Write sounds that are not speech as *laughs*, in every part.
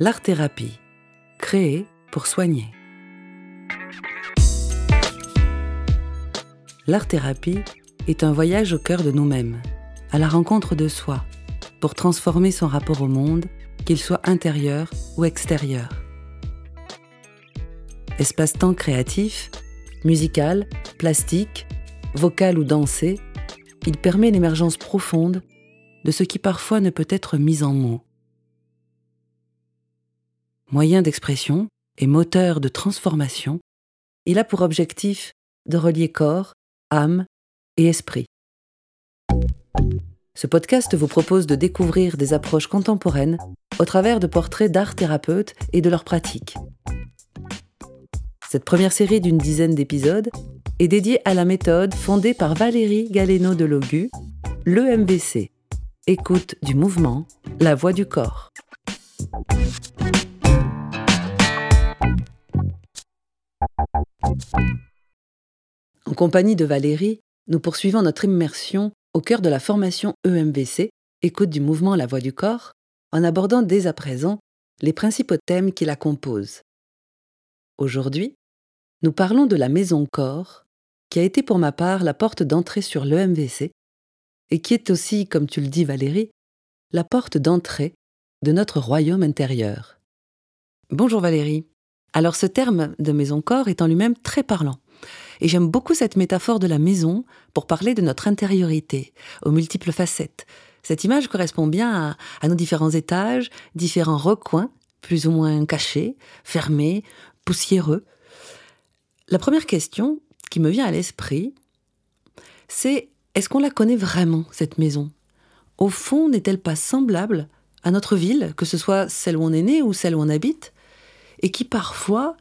L'art-thérapie, créée pour soigner. L'art-thérapie est un voyage au cœur de nous-mêmes, à la rencontre de soi, pour transformer son rapport au monde, qu'il soit intérieur ou extérieur. Espace-temps créatif, musical, plastique, vocal ou dansé, il permet l'émergence profonde de ce qui parfois ne peut être mis en mots. Moyen d'expression et moteur de transformation, il a pour objectif de relier corps, âme et esprit. Ce podcast vous propose de découvrir des approches contemporaines au travers de portraits d'art thérapeutes et de leurs pratiques. Cette première série d'une dizaine d'épisodes est dédiée à la méthode fondée par Valérie Galeno de Logu, l'EMBC, écoute du mouvement, la voix du corps. En compagnie de Valérie, nous poursuivons notre immersion au cœur de la formation EMVC, écoute du mouvement La voix du corps, en abordant dès à présent les principaux thèmes qui la composent. Aujourd'hui, nous parlons de la maison corps, qui a été pour ma part la porte d'entrée sur l'EMVC et qui est aussi, comme tu le dis Valérie, la porte d'entrée de notre royaume intérieur. Bonjour Valérie. Alors ce terme de maison-corps est en lui-même très parlant. Et j'aime beaucoup cette métaphore de la maison pour parler de notre intériorité, aux multiples facettes. Cette image correspond bien à, à nos différents étages, différents recoins, plus ou moins cachés, fermés, poussiéreux. La première question qui me vient à l'esprit, c'est est-ce qu'on la connaît vraiment, cette maison? Au fond, n'est-elle pas semblable à notre ville, que ce soit celle où on est né ou celle où on habite, et qui parfois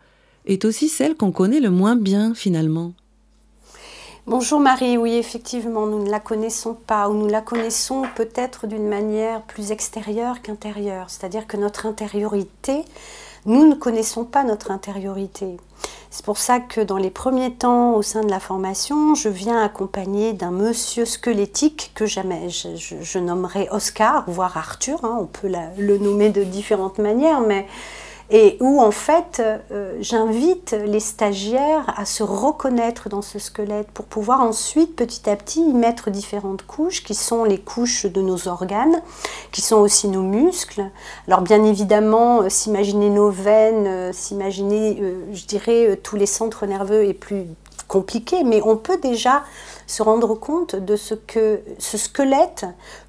est aussi celle qu'on connaît le moins bien finalement. Bonjour Marie, oui effectivement, nous ne la connaissons pas, ou nous la connaissons peut-être d'une manière plus extérieure qu'intérieure, c'est-à-dire que notre intériorité, nous ne connaissons pas notre intériorité. C'est pour ça que dans les premiers temps au sein de la formation, je viens accompagné d'un monsieur squelettique que jamais je, nommerai Oscar, voire Arthur, hein, on peut le nommer de différentes manières, mais et où en fait euh, j'invite les stagiaires à se reconnaître dans ce squelette pour pouvoir ensuite petit à petit y mettre différentes couches qui sont les couches de nos organes, qui sont aussi nos muscles. Alors bien évidemment, euh, s'imaginer nos veines, euh, s'imaginer, je dirais, tous les centres nerveux est plus compliqué, mais on peut déjà se rendre compte de ce que ce squelette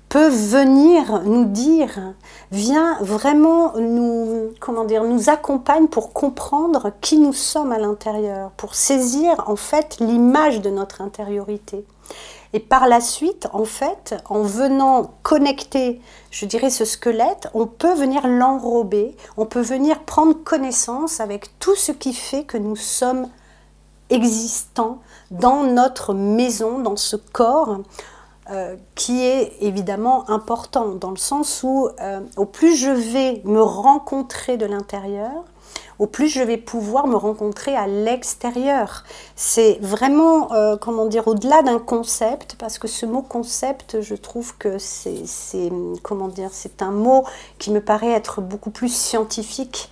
peut venir nous dire, vient vraiment nous, comment dire, nous accompagne pour comprendre qui nous sommes à l'intérieur, pour saisir en fait l'image de notre intériorité. Et par la suite, en fait, en venant connecter, je dirais, ce squelette, on peut venir l'enrober, on peut venir prendre connaissance avec tout ce qui fait que nous sommes existants dans notre maison, dans ce corps, euh, qui est évidemment important dans le sens où euh, au plus je vais me rencontrer de l'intérieur, au plus je vais pouvoir me rencontrer à l'extérieur. C'est vraiment, euh, comment dire, au-delà d'un concept, parce que ce mot concept, je trouve que c'est, un mot qui me paraît être beaucoup plus scientifique.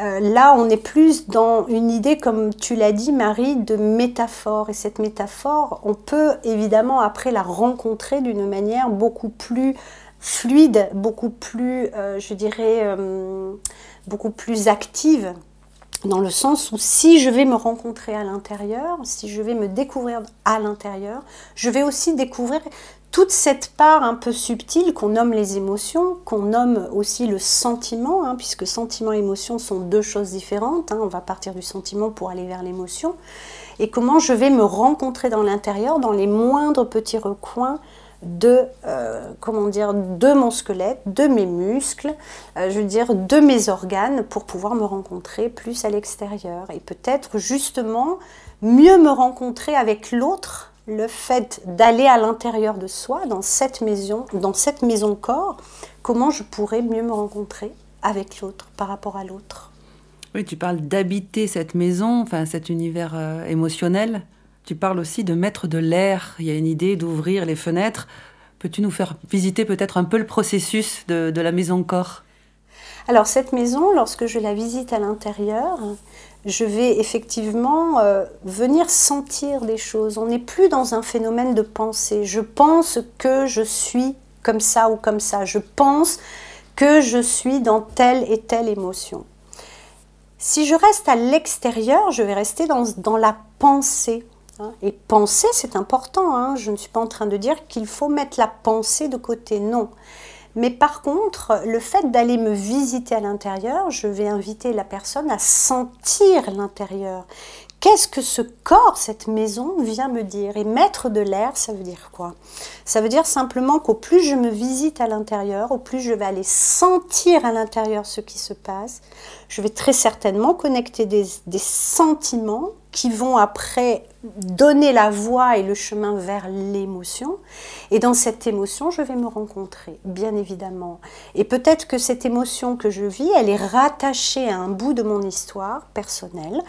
Euh, là, on est plus dans une idée, comme tu l'as dit, Marie, de métaphore. Et cette métaphore, on peut évidemment après la rencontrer d'une manière beaucoup plus fluide, beaucoup plus, euh, je dirais, euh, beaucoup plus active dans le sens où si je vais me rencontrer à l'intérieur, si je vais me découvrir à l'intérieur, je vais aussi découvrir toute cette part un peu subtile qu'on nomme les émotions, qu'on nomme aussi le sentiment, hein, puisque sentiment et émotion sont deux choses différentes. Hein. on va partir du sentiment pour aller vers l'émotion. Et comment je vais me rencontrer dans l'intérieur, dans les moindres petits recoins de, euh, comment dire, de mon squelette, de mes muscles, euh, je veux dire, de mes organes, pour pouvoir me rencontrer plus à l'extérieur. Et peut-être justement mieux me rencontrer avec l'autre le fait d'aller à l'intérieur de soi, dans cette maison, dans cette maison corps, comment je pourrais mieux me rencontrer avec l'autre, par rapport à l'autre? Oui, tu parles d'habiter cette maison, enfin cet univers euh, émotionnel. Tu parles aussi de mettre de l'air. Il y a une idée d'ouvrir les fenêtres. Peux-tu nous faire visiter peut-être un peu le processus de, de la maison corps? Alors cette maison, lorsque je la visite à l'intérieur, je vais effectivement euh, venir sentir des choses. On n'est plus dans un phénomène de pensée. Je pense que je suis comme ça ou comme ça. Je pense que je suis dans telle et telle émotion. Si je reste à l'extérieur, je vais rester dans, dans la pensée. Hein. Et penser, c'est important. Hein. Je ne suis pas en train de dire qu'il faut mettre la pensée de côté. Non. Mais par contre, le fait d'aller me visiter à l'intérieur, je vais inviter la personne à sentir l'intérieur. Qu'est-ce que ce corps, cette maison vient me dire? Et mettre de l'air, ça veut dire quoi? Ça veut dire simplement qu'au plus je me visite à l'intérieur, au plus je vais aller sentir à l'intérieur ce qui se passe, je vais très certainement connecter des, des sentiments qui vont après donner la voie et le chemin vers l'émotion. Et dans cette émotion, je vais me rencontrer, bien évidemment. Et peut-être que cette émotion que je vis, elle est rattachée à un bout de mon histoire personnelle.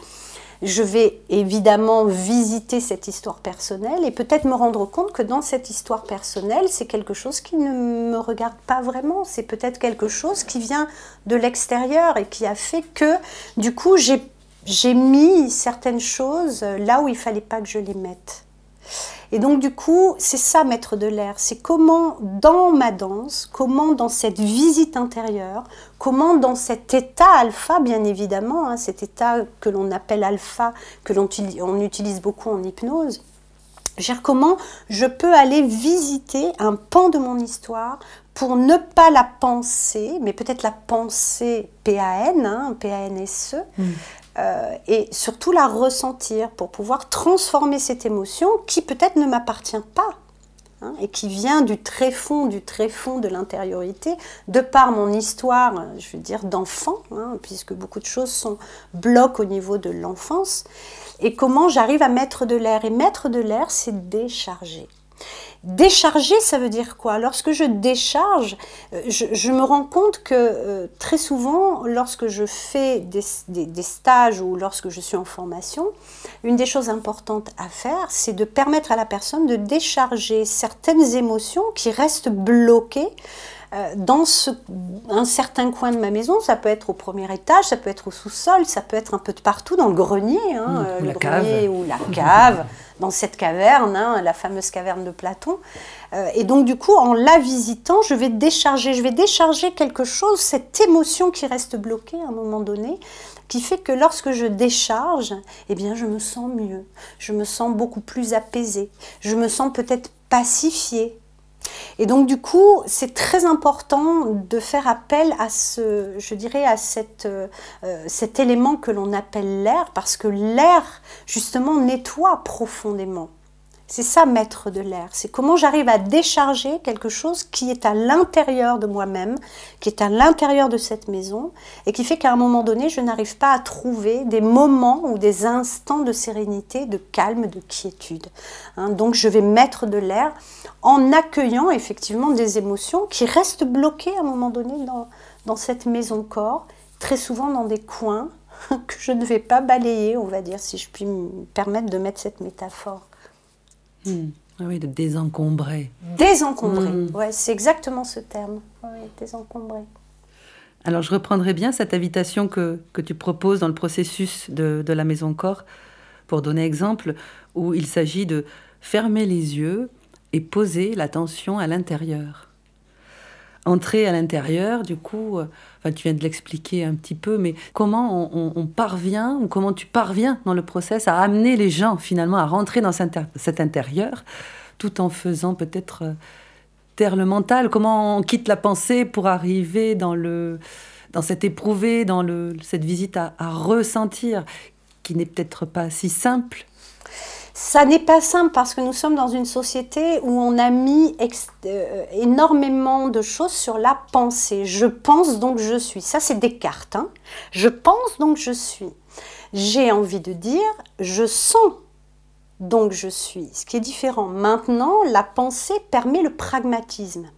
Je vais évidemment visiter cette histoire personnelle et peut-être me rendre compte que dans cette histoire personnelle, c'est quelque chose qui ne me regarde pas vraiment. C'est peut-être quelque chose qui vient de l'extérieur et qui a fait que, du coup, j'ai mis certaines choses là où il fallait pas que je les mette. Et donc du coup, c'est ça mettre de l'air, c'est comment dans ma danse, comment dans cette visite intérieure, comment dans cet état alpha, bien évidemment, hein, cet état que l'on appelle alpha, que l'on on utilise beaucoup en hypnose, comment je peux aller visiter un pan de mon histoire pour ne pas la penser, mais peut-être la penser PAN, hein, PANSE, euh, et surtout la ressentir pour pouvoir transformer cette émotion qui peut-être ne m'appartient pas hein, et qui vient du très fond, du très fond de l'intériorité, de par mon histoire, je veux dire, d'enfant, hein, puisque beaucoup de choses sont blocs au niveau de l'enfance, et comment j'arrive à mettre de l'air. Et mettre de l'air, c'est décharger. Décharger, ça veut dire quoi? Lorsque je décharge, euh, je, me rends compte que euh, très souvent, lorsque je fais des, stages ou lorsque je suis en formation, une des choses importantes à faire, c'est de permettre à la personne de décharger certaines émotions qui restent bloquées euh, dans un certain coin de ma maison, ça peut être au premier étage, ça peut être au sous-sol, ça peut être un peu de partout, dans le grenier, hein, mmh, le grenier ou la cave, *laughs* dans cette caverne, hein, la fameuse caverne de Platon. Euh, et donc du coup, en la visitant, je vais décharger, je vais décharger quelque chose, cette émotion qui reste bloquée à un moment donné, qui fait que lorsque je décharge, eh bien, je me sens mieux, je me sens beaucoup plus apaisée, je me sens peut-être pacifiée, et donc du coup, c'est très important de faire appel à ce, je dirais, à cette, euh, cet élément que l'on appelle l'air, parce que l'air, justement, nettoie profondément. C'est ça, mettre de l'air. C'est comment j'arrive à décharger quelque chose qui est à l'intérieur de moi-même, qui est à l'intérieur de cette maison, et qui fait qu'à un moment donné, je n'arrive pas à trouver des moments ou des instants de sérénité, de calme, de quiétude. Hein. donc, je vais mettre de l'air en accueillant effectivement des émotions qui restent bloquées à un moment donné dans, dans cette maison-corps, très souvent dans des coins *laughs* que je ne vais pas balayer, on va dire, si je puis me permettre de mettre cette métaphore. Hmm. Ah oui, de désencombrer. Désencombrer, hmm. ouais, c'est exactement ce terme. Oui, désencombrer. Alors je reprendrai bien cette invitation que, que tu proposes dans le processus de, de la maison corps, pour donner exemple, où il s'agit de fermer les yeux et poser l'attention à l'intérieur entrer à l'intérieur, du coup, euh, tu viens de l'expliquer un petit peu, mais comment on, parvient, ou comment tu parviens dans le process à amener les gens finalement à rentrer dans cet intérieur, tout en faisant peut-être euh, taire le mental, comment on quitte la pensée pour arriver dans le dans cet éprouvé, dans le, cette visite à ressentir, qui n'est peut-être pas si simple? Ça n'est pas simple parce que nous sommes dans une société où on a mis euh, énormément de choses sur la pensée. Je pense donc je suis. Ça, c'est Descartes. Hein. Je pense donc je suis. J'ai envie de dire je sens donc je suis. Ce qui est différent. Maintenant, la pensée permet le pragmatisme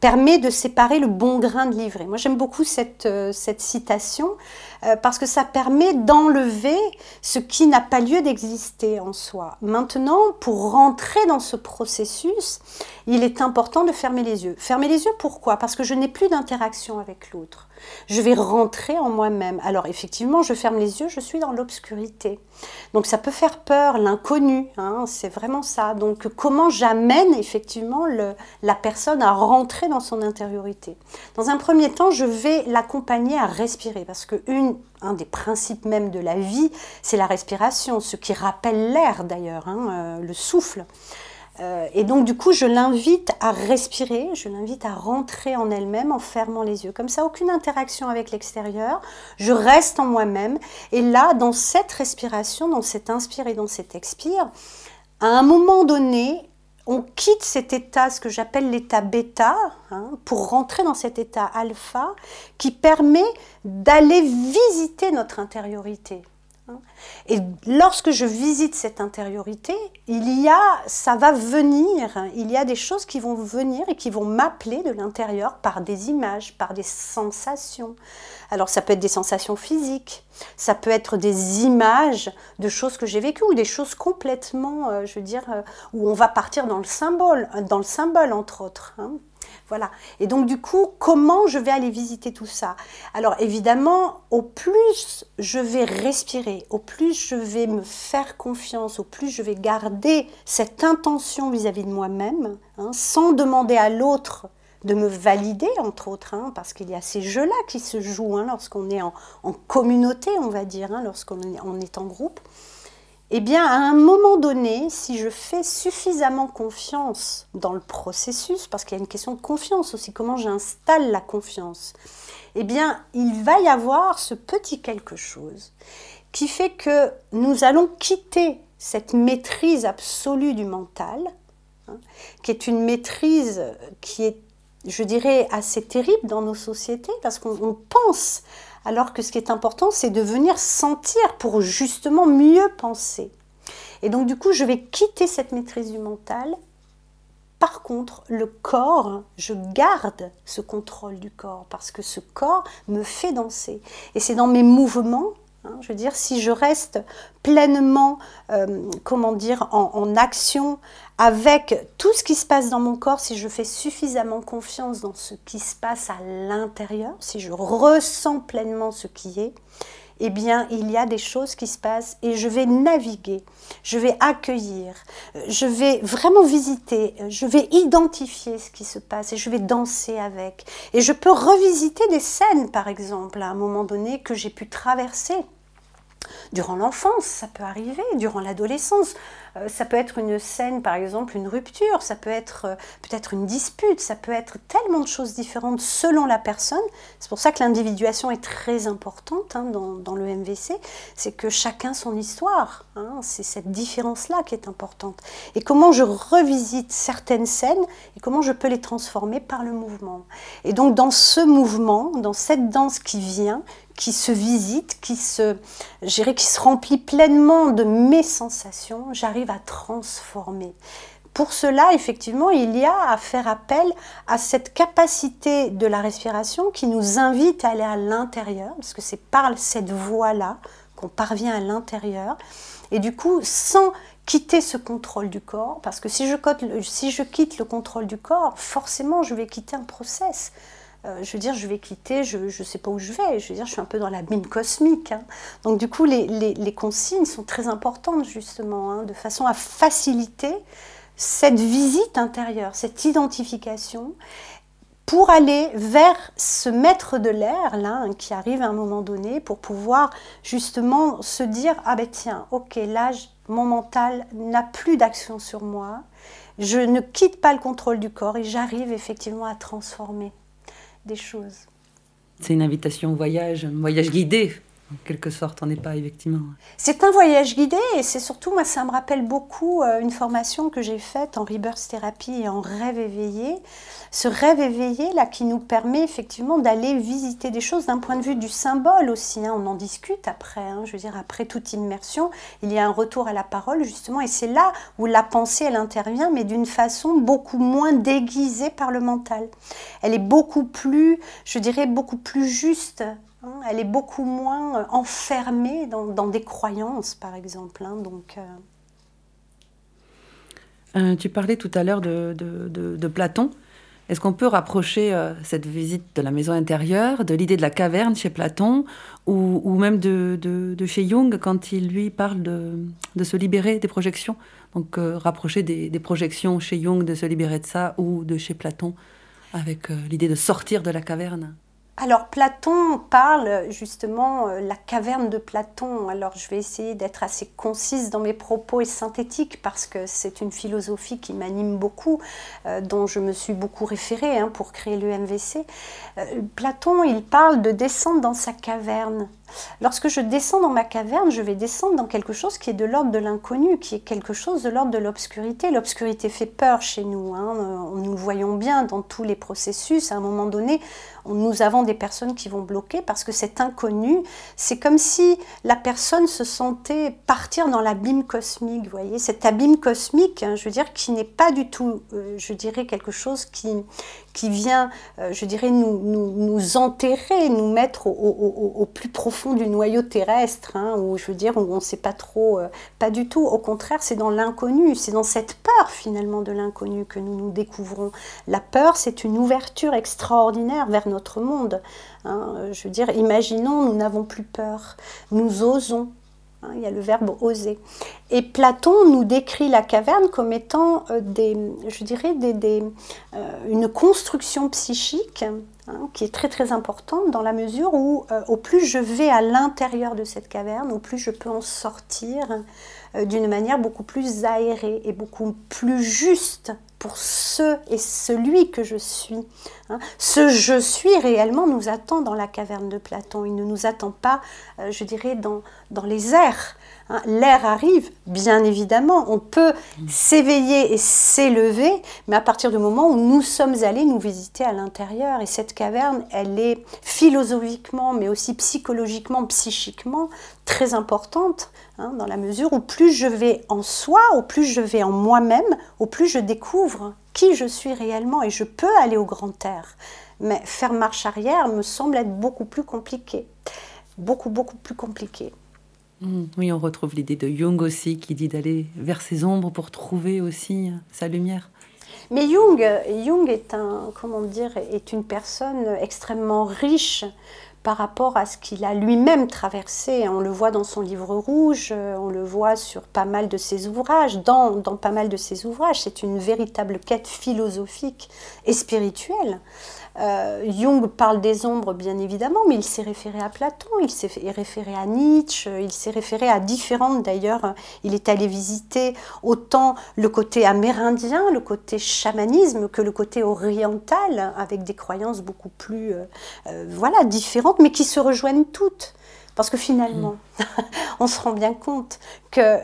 permet de séparer le bon grain de l'ivraie. Moi j'aime beaucoup cette, euh, citation euh, parce que ça permet d'enlever ce qui n'a pas lieu d'exister en soi. Maintenant, pour rentrer dans ce processus, il est important de fermer les yeux. Fermer les yeux pourquoi? Parce que je n'ai plus d'interaction avec l'autre. Je vais rentrer en moi-même. Alors effectivement, je ferme les yeux, je suis dans l'obscurité. Donc ça peut faire peur, l'inconnu, hein, c'est vraiment ça. Donc comment j'amène effectivement la personne à rentrer dans son intériorité? Dans un premier temps, je vais l'accompagner à respirer, parce que un des principes même de la vie, c'est la respiration, ce qui rappelle l'air d'ailleurs, hein, euh, le souffle. Euh, et donc du coup, je l'invite à respirer, je l'invite à rentrer en elle-même en fermant les yeux. Comme ça, aucune interaction avec l'extérieur, je reste en moi-même. Et là, dans cette respiration, dans cet inspire et dans cet expire, à un moment donné, on quitte cet état, ce que j'appelle l'état bêta, hein, pour rentrer dans cet état alpha qui permet d'aller visiter notre intériorité. Hein. Et lorsque je visite cette intériorité, il y a, ça va venir, il y a des choses qui vont venir et qui vont m'appeler de l'intérieur par des images, par des sensations. Alors ça peut être des sensations physiques, ça peut être des images de choses que j'ai vécues ou des choses complètement, euh, je veux dire, euh, où on va partir dans le symbole, dans le symbole entre autres. Voilà. Et donc du coup, comment je vais aller visiter tout ça? Alors évidemment, au plus je vais respirer, au plus je vais me faire confiance, au plus je vais garder cette intention vis-à-vis de moi-même, hein, sans demander à l'autre de me valider, entre autres, hein, parce qu'il y a ces jeux-là qui se jouent hein, lorsqu'on est en, communauté, on va dire, lorsqu'on est en groupe eh bien, à un moment donné, si je fais suffisamment confiance dans le processus, parce qu'il y a une question de confiance aussi, comment j'installe la confiance, eh bien, il va y avoir ce petit quelque chose qui fait que nous allons quitter cette maîtrise absolue du mental, hein, qui est une maîtrise qui est, je dirais, assez terrible dans nos sociétés, parce qu'on pense alors que ce qui est important, c'est de venir sentir pour justement mieux penser. Et donc du coup, je vais quitter cette maîtrise du mental. Par contre, le corps, je garde ce contrôle du corps parce que ce corps me fait danser. Et c'est dans mes mouvements Hein, je veux dire, si je reste pleinement, euh, comment dire, en, action avec tout ce qui se passe dans mon corps, si je fais suffisamment confiance dans ce qui se passe à l'intérieur, si je ressens pleinement ce qui est, eh bien, il y a des choses qui se passent et je vais naviguer, je vais accueillir, je vais vraiment visiter, je vais identifier ce qui se passe et je vais danser avec. Et je peux revisiter des scènes, par exemple, à un moment donné que j'ai pu traverser durant l'enfance, ça peut arriver, durant l'adolescence. Euh, ça peut être une scène, par exemple, une rupture, ça peut être euh, peut-être une dispute, ça peut être tellement de choses différentes selon la personne. C'est pour ça que l'individuation est très importante hein, dans, le MVC, c'est que chacun son histoire. Hein. c'est cette différence-là qui est importante. Et comment je revisite certaines scènes et comment je peux les transformer par le mouvement. Et donc dans ce mouvement, dans cette danse qui vient, qui se visite, qui se, qui se remplit pleinement de mes sensations, j'arrive à transformer. Pour cela, effectivement, il y a à faire appel à cette capacité de la respiration qui nous invite à aller à l'intérieur, parce que c'est par cette voie-là qu'on parvient à l'intérieur. Et du coup, sans quitter ce contrôle du corps, parce que si je, si je quitte le contrôle du corps, forcément, je vais quitter un process. Euh, je veux dire, je vais quitter, je ne sais pas où je vais, je veux dire, je suis un peu dans la mine cosmique. Hein. Donc du coup, les, consignes sont très importantes justement, hein, de façon à faciliter cette visite intérieure, cette identification, pour aller vers ce maître de l'air, là, hein, qui arrive à un moment donné, pour pouvoir justement se dire, ah ben tiens, ok, là, mon mental n'a plus d'action sur moi, je ne quitte pas le contrôle du corps et j'arrive effectivement à transformer C'est une invitation au voyage, un voyage guidé, en quelque sorte, on n'est pas effectivement. C'est un voyage guidé et c'est surtout, moi, ça me rappelle beaucoup euh, une formation que j'ai faite en rebirth thérapie et en rêve éveillé. Ce rêve éveillé, là, qui nous permet effectivement d'aller visiter des choses d'un point de vue du symbole aussi. Hein. on en discute après, hein. je veux dire, après toute immersion, il y a un retour à la parole, justement, et c'est là où la pensée, elle intervient, mais d'une façon beaucoup moins déguisée par le mental. Elle est beaucoup plus, je dirais, beaucoup plus juste elle est beaucoup moins euh, enfermée dans, des croyances, par exemple. Hein, donc, euh. Euh, tu parlais tout à l'heure de, Platon. Est-ce qu'on peut rapprocher cette visite de la maison intérieure de l'idée de la caverne chez Platon ou, même de, chez Jung quand il lui parle de, se libérer des projections? Donc rapprocher des, projections chez Jung de se libérer de ça ou de chez Platon avec l'idée de sortir de la caverne? Alors Platon parle justement euh, la caverne de Platon. Alors je vais essayer d'être assez concise dans mes propos et synthétique parce que c'est une philosophie qui m'anime beaucoup, euh, dont je me suis beaucoup référée hein, pour créer le MVC. Euh, Platon, il parle de descendre dans sa caverne. Lorsque je descends dans ma caverne, je vais descendre dans quelque chose qui est de l'ordre de l'inconnu, qui est quelque chose de l'ordre de l'obscurité. L'obscurité fait peur chez nous. Hein. Nous voyons bien dans tous les processus. À un moment donné, nous avons des personnes qui vont bloquer parce que cet inconnu, c'est comme si la personne se sentait partir dans l'abîme cosmique, vous voyez, cet abîme cosmique, hein, je veux dire, qui n'est pas du tout, euh, je dirais, quelque chose qui, qui vient, euh, je dirais, nous, nous, enterrer, nous mettre au, plus profond du noyau terrestre, hein, où je veux dire, on ne sait pas trop, euh, pas du tout. Au contraire, c'est dans l'inconnu, c'est dans cette peur finalement de l'inconnu que nous nous découvrons. La peur, c'est une ouverture extraordinaire vers notre monde. Hein. je veux dire, imaginons, nous n'avons plus peur, nous osons. Hein, il y a le verbe oser. Et Platon nous décrit la caverne comme étant euh, des, je dirais des, euh, une construction psychique hein, qui est très très importante dans la mesure où euh, au plus je vais à l'intérieur de cette caverne, au plus je peux en sortir d'une manière beaucoup plus aérée et beaucoup plus juste pour ce et celui que je suis. Hein. Ce je suis réellement nous attend dans la caverne de Platon. Il ne nous attend pas, euh, je dirais, dans les airs. Hein. L'air arrive, bien évidemment. On peut s'éveiller et s'élever, mais à partir du moment où nous sommes allés nous visiter à l'intérieur. Et cette caverne, elle est philosophiquement, mais aussi psychologiquement, psychiquement, très importante, hein, dans la mesure où plus je vais en soi, au plus je vais en moi-même, au plus je découvre qui je suis réellement et je peux aller au grand air. Mais faire marche arrière me semble être beaucoup plus compliqué. Beaucoup, beaucoup plus compliqué. Mmh. oui, on retrouve l'idée de Jung aussi qui dit d'aller vers ses ombres pour trouver aussi sa lumière. Mais Jung, Jung est un, comment dire, est une personne extrêmement riche par rapport à ce qu'il a lui-même traversé. On le voit dans son livre rouge, euh, on le voit sur pas mal de ses ouvrages, dans, dans pas mal de ses ouvrages. C'est une véritable quête philosophique et spirituelle. Euh, Jung parle des ombres, bien évidemment, mais il s'est référé à Platon, il s'est référé à Nietzsche, il s'est référé à différentes, d'ailleurs, il est allé visiter autant le côté amérindien, le côté chamanisme, que le côté oriental, avec des croyances beaucoup plus, euh, euh, voilà, différentes, mais qui se rejoignent toutes. Parce que finalement, mm. *laughs* on se rend bien compte que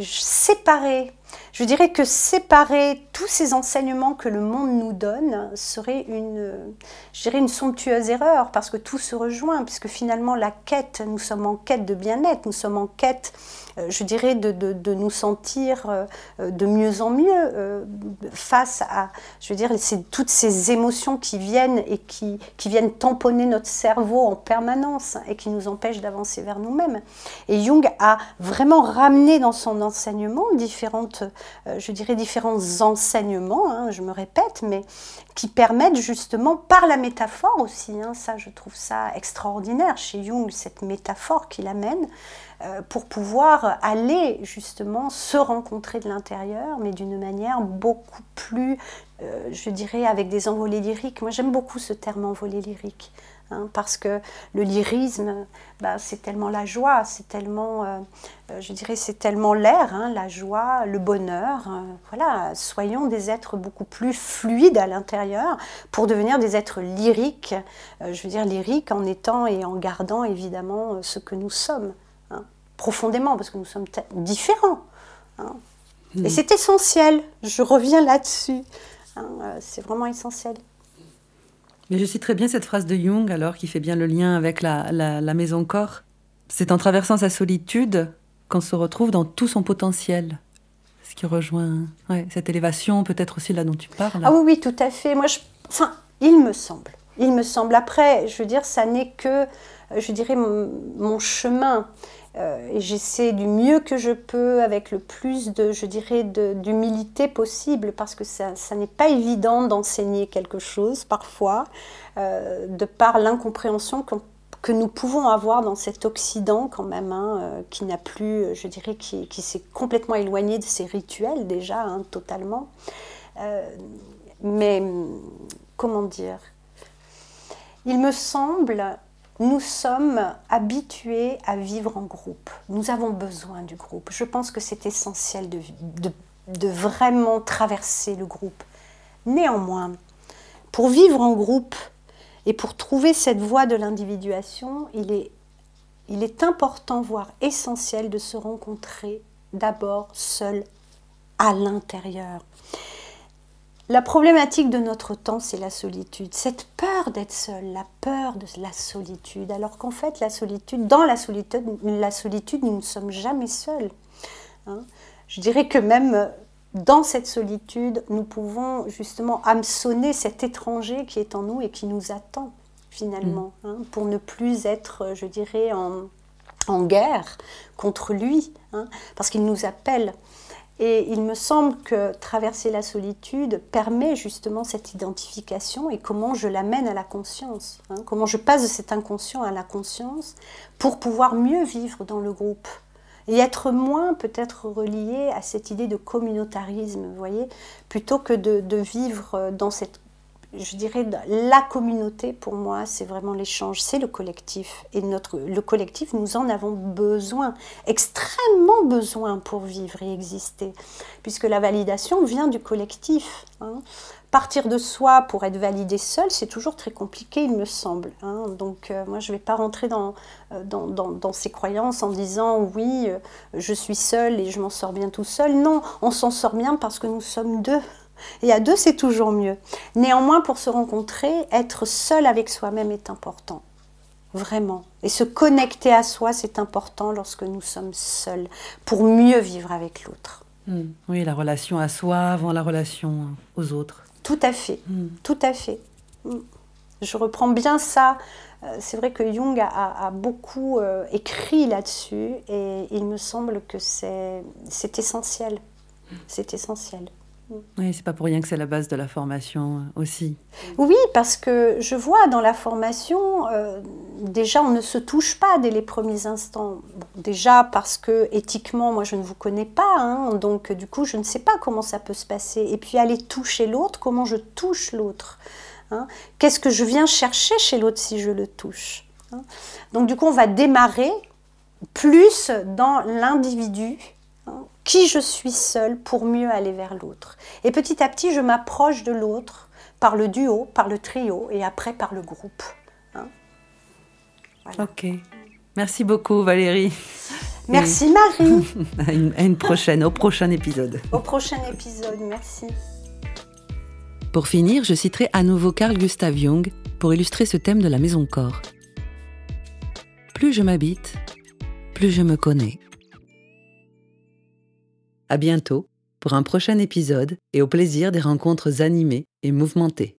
séparer je dirais que séparer tous ces enseignements que le monde nous donne serait une, somptueuse erreur parce que tout se rejoint, puisque finalement la quête, nous sommes en quête de bien-être, nous sommes en quête, je dirais, de, de, nous sentir euh, de mieux en mieux euh, face à, je veux dire, toutes ces émotions qui viennent et qui, qui viennent tamponner notre cerveau en permanence et qui nous empêchent d'avancer vers nous-mêmes. Et Jung a vraiment ramené dans son enseignement différentes euh, je dirais, différents enseignements, hein, je me répète, mais qui permettent justement, par la métaphore aussi, hein, ça je trouve ça extraordinaire chez Jung, cette métaphore qu'il amène, euh, pour pouvoir aller justement se rencontrer de l'intérieur, mais d'une manière beaucoup plus, euh, je dirais, avec des envolées lyriques. Moi j'aime beaucoup ce terme envolée lyrique. Hein, parce que le lyrisme, bah, c'est tellement la joie, c'est tellement, euh, euh, je dirais, c'est tellement l'air, hein, la joie, le bonheur. Euh, voilà, soyons des êtres beaucoup plus fluides à l'intérieur pour devenir des êtres lyriques. je veux dire lyriques en étant et en gardant évidemment ce que nous sommes hein, profondément, parce que nous sommes différents. Et c'est essentiel. Je reviens là-dessus. c'est vraiment essentiel. Mais je cite très bien cette phrase de Jung, alors, qui fait bien le lien avec la, la, maison corps. C'est en traversant sa solitude qu'on se retrouve dans tout son potentiel. Ce qui rejoint cette élévation, peut-être aussi là dont tu parles. Ah oui, oui, tout à fait. Moi, je... enfin, il me semble. Il me semble. Après, je veux dire, ça n'est que, je dirais, mon chemin. Euh, et j'essaie du mieux que je peux, avec le plus de, je dirais, d'humilité possible, parce que ça, n'est pas évident d'enseigner quelque chose parfois, euh, de par l'incompréhension que nous pouvons avoir dans cet Occident quand même, hein, euh, qui n'a plus, je dirais, qui, s'est complètement éloigné de ses rituels déjà, hein, totalement. mais comment dire? Il me semble nous sommes habitués à vivre en groupe. Nous avons besoin du groupe. Je pense que c'est essentiel de, vraiment traverser le groupe. Néanmoins, pour vivre en groupe et pour trouver cette voie de l'individuation, il est important, voire essentiel, de se rencontrer d'abord seul à l'intérieur. La problématique de notre temps, c'est la solitude, cette peur d'être seul, la peur de la solitude, alors qu'en fait, la solitude, dans la solitude, la solitude, nous ne sommes jamais seuls. Hein. Je dirais que même dans cette solitude, nous pouvons justement hameçonner cet étranger qui est en nous et qui nous attend finalement, mm. hein, pour ne plus être, je dirais, en, en guerre contre lui, hein, parce qu'il nous appelle. Et il me semble que traverser la solitude permet justement cette identification et comment je l'amène à la conscience, hein. comment je passe de cet inconscient à la conscience pour pouvoir mieux vivre dans le groupe et être moins peut-être relié à cette idée de communautarisme, vous voyez, plutôt que de, de vivre dans cette je dirais, la communauté, pour moi, c'est vraiment l'échange, c'est le collectif. Et notre, le collectif, nous en avons besoin, extrêmement besoin pour vivre et exister, puisque la validation vient du collectif. Hein. Partir de soi pour être validé seul, c'est toujours très compliqué, il me semble. Hein. Donc, euh, moi, je ne vais pas rentrer dans, euh, dans, dans, ces croyances en disant oui, euh, je suis seul et je m'en sors bien tout seul. Non, on s'en sort bien parce que nous sommes deux. Et à deux, c'est toujours mieux. Néanmoins, pour se rencontrer, être seul avec soi-même est important. Vraiment. Et se connecter à soi, c'est important lorsque nous sommes seuls, pour mieux vivre avec l'autre. Hmm. Oui, la relation à soi avant la relation aux autres. Tout à fait. Hmm. Tout à fait. Hmm. Je reprends bien ça. Euh, c'est vrai que Jung a, beaucoup euh, écrit là-dessus et il me semble que c'est essentiel. C'est essentiel. Oui, c'est pas pour rien que c'est la base de la formation euh, aussi. Oui, parce que je vois dans la formation, euh, déjà on ne se touche pas dès les premiers instants. déjà parce que éthiquement, moi je ne vous connais pas, hein, donc du coup je ne sais pas comment ça peut se passer. Et puis aller toucher l'autre, comment je touche l'autre hein. Qu'est-ce que je viens chercher chez l'autre si je le touche hein. Donc du coup on va démarrer plus dans l'individu qui je suis seule pour mieux aller vers l'autre. Et petit à petit, je m'approche de l'autre par le duo, par le trio et après par le groupe. Hein. Ok. Merci beaucoup Valérie. Merci Marie. *laughs* à, une, à une prochaine, au prochain épisode. Au prochain épisode, merci. Pour finir, je citerai à nouveau Carl Gustav Jung pour illustrer ce thème de la maison corps. Plus je m'habite, plus je me connais. À bientôt pour un prochain épisode et au plaisir des rencontres animées et mouvementées.